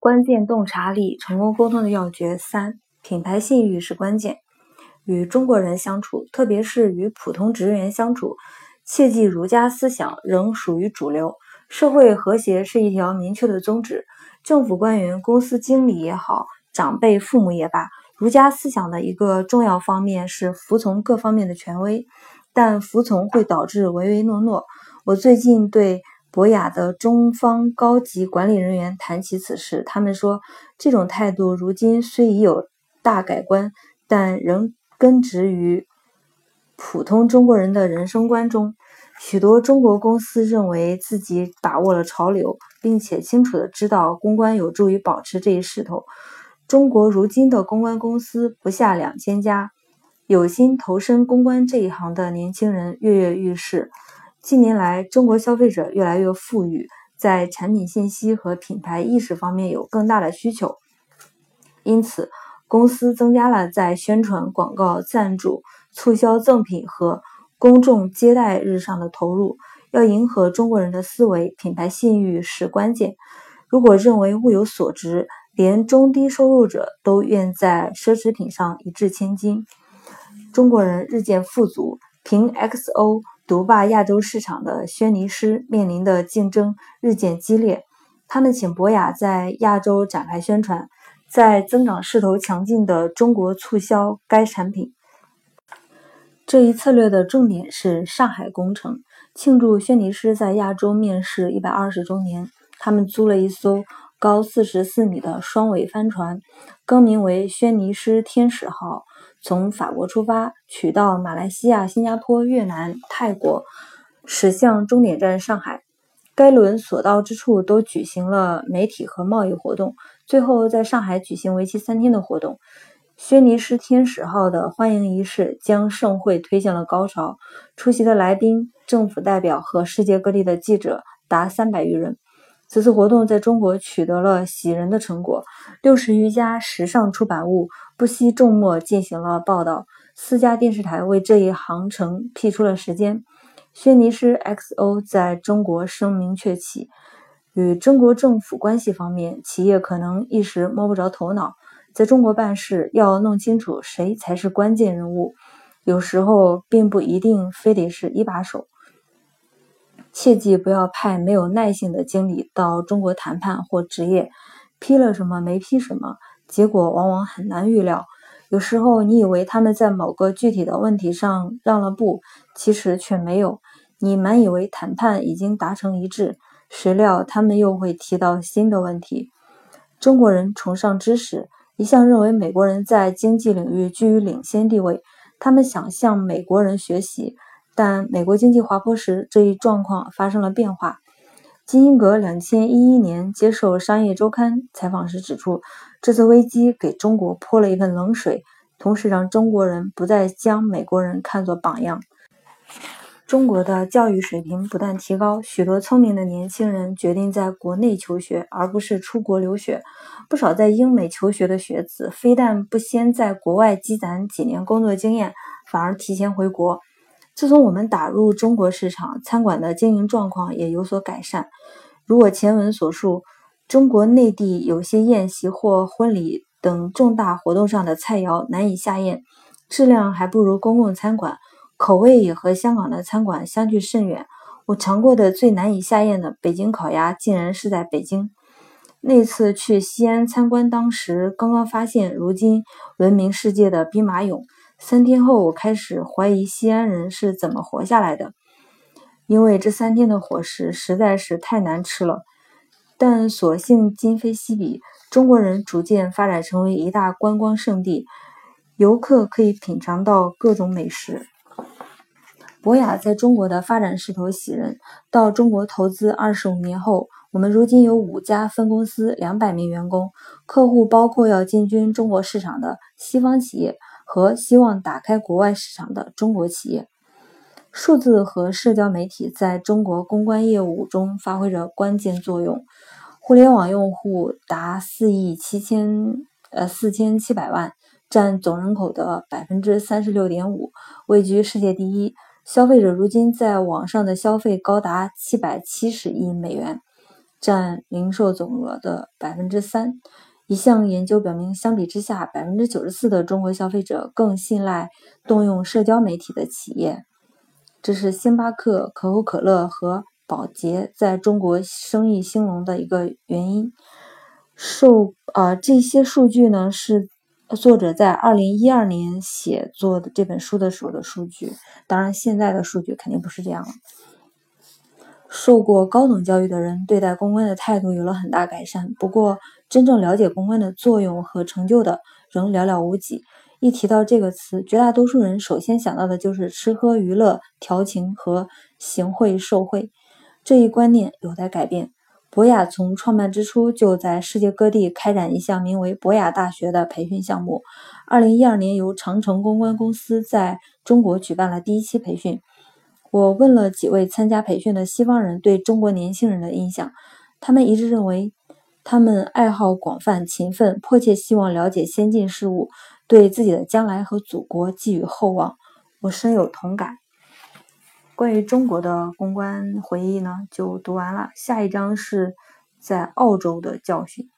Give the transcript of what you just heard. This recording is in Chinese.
关键洞察力，成功沟通的要诀三：品牌信誉是关键。与中国人相处，特别是与普通职员相处，切记儒家思想仍属于主流。社会和谐是一条明确的宗旨。政府官员、公司经理也好，长辈、父母也罢，儒家思想的一个重要方面是服从各方面的权威，但服从会导致唯唯诺诺。我最近对。博雅的中方高级管理人员谈起此事，他们说，这种态度如今虽已有大改观，但仍根植于普通中国人的人生观中。许多中国公司认为自己把握了潮流，并且清楚的知道公关有助于保持这一势头。中国如今的公关公司不下两千家，有心投身公关这一行的年轻人跃跃欲试。近年来，中国消费者越来越富裕，在产品信息和品牌意识方面有更大的需求，因此公司增加了在宣传、广告、赞助、促销赠品和公众接待日上的投入。要迎合中国人的思维，品牌信誉是关键。如果认为物有所值，连中低收入者都愿在奢侈品上一掷千金。中国人日渐富足，凭 XO。独霸亚洲市场的轩尼诗面临的竞争日渐激烈，他们请博雅在亚洲展开宣传，在增长势头强劲的中国促销该产品。这一策略的重点是上海工程，庆祝轩尼诗在亚洲面世一百二十周年，他们租了一艘高四十四米的双桅帆船，更名为轩尼诗天使号。从法国出发，取到马来西亚、新加坡、越南、泰国，驶向终点站上海。该轮所到之处都举行了媒体和贸易活动，最后在上海举行为期三天的活动。轩尼诗天使号的欢迎仪式将盛会推向了高潮，出席的来宾、政府代表和世界各地的记者达三百余人。此次活动在中国取得了喜人的成果，六十余家时尚出版物不惜重墨进行了报道，四家电视台为这一航程辟出了时间。轩尼诗 XO 在中国声名鹊起，与中国政府关系方面，企业可能一时摸不着头脑，在中国办事要弄清楚谁才是关键人物，有时候并不一定非得是一把手。切记不要派没有耐性的经理到中国谈判或职业，批了什么没批什么，结果往往很难预料。有时候你以为他们在某个具体的问题上让了步，其实却没有。你满以为谈判已经达成一致，谁料他们又会提到新的问题。中国人崇尚知识，一向认为美国人在经济领域居于领先地位，他们想向美国人学习。但美国经济滑坡时，这一状况发生了变化。基辛格两千一一年接受《商业周刊》采访时指出，这次危机给中国泼了一盆冷水，同时让中国人不再将美国人看作榜样。中国的教育水平不断提高，许多聪明的年轻人决定在国内求学，而不是出国留学。不少在英美求学的学子，非但不先在国外积攒几年工作经验，反而提前回国。自从我们打入中国市场，餐馆的经营状况也有所改善。如我前文所述，中国内地有些宴席或婚礼等重大活动上的菜肴难以下咽，质量还不如公共餐馆，口味也和香港的餐馆相距甚远。我尝过的最难以下咽的北京烤鸭，竟然是在北京。那次去西安参观，当时刚刚发现如今闻名世界的兵马俑。三天后，我开始怀疑西安人是怎么活下来的，因为这三天的伙食实在是太难吃了。但所幸今非昔比，中国人逐渐发展成为一大观光胜地，游客可以品尝到各种美食。博雅在中国的发展势头喜人。到中国投资二十五年后，我们如今有五家分公司，两百名员工，客户包括要进军中国市场的西方企业。和希望打开国外市场的中国企业，数字和社交媒体在中国公关业务中发挥着关键作用。互联网用户达四亿七千呃四千七百万，占总人口的百分之三十六点五，位居世界第一。消费者如今在网上的消费高达七百七十亿美元。占零售总额的百分之三。一项研究表明，相比之下，百分之九十四的中国消费者更信赖动用社交媒体的企业。这是星巴克、可口可乐和宝洁在中国生意兴隆的一个原因。受啊，这些数据呢是作者在二零一二年写作的这本书的时候的数据。当然，现在的数据肯定不是这样了。受过高等教育的人对待公关的态度有了很大改善，不过真正了解公关的作用和成就的仍寥寥无几。一提到这个词，绝大多数人首先想到的就是吃喝娱乐、调情和行贿受贿。这一观念有待改变。博雅从创办之初就在世界各地开展一项名为“博雅大学”的培训项目。二零一二年，由长城公关公司在中国举办了第一期培训。我问了几位参加培训的西方人对中国年轻人的印象，他们一致认为，他们爱好广泛、勤奋，迫切希望了解先进事物，对自己的将来和祖国寄予厚望。我深有同感。关于中国的公关回忆呢，就读完了。下一章是在澳洲的教训。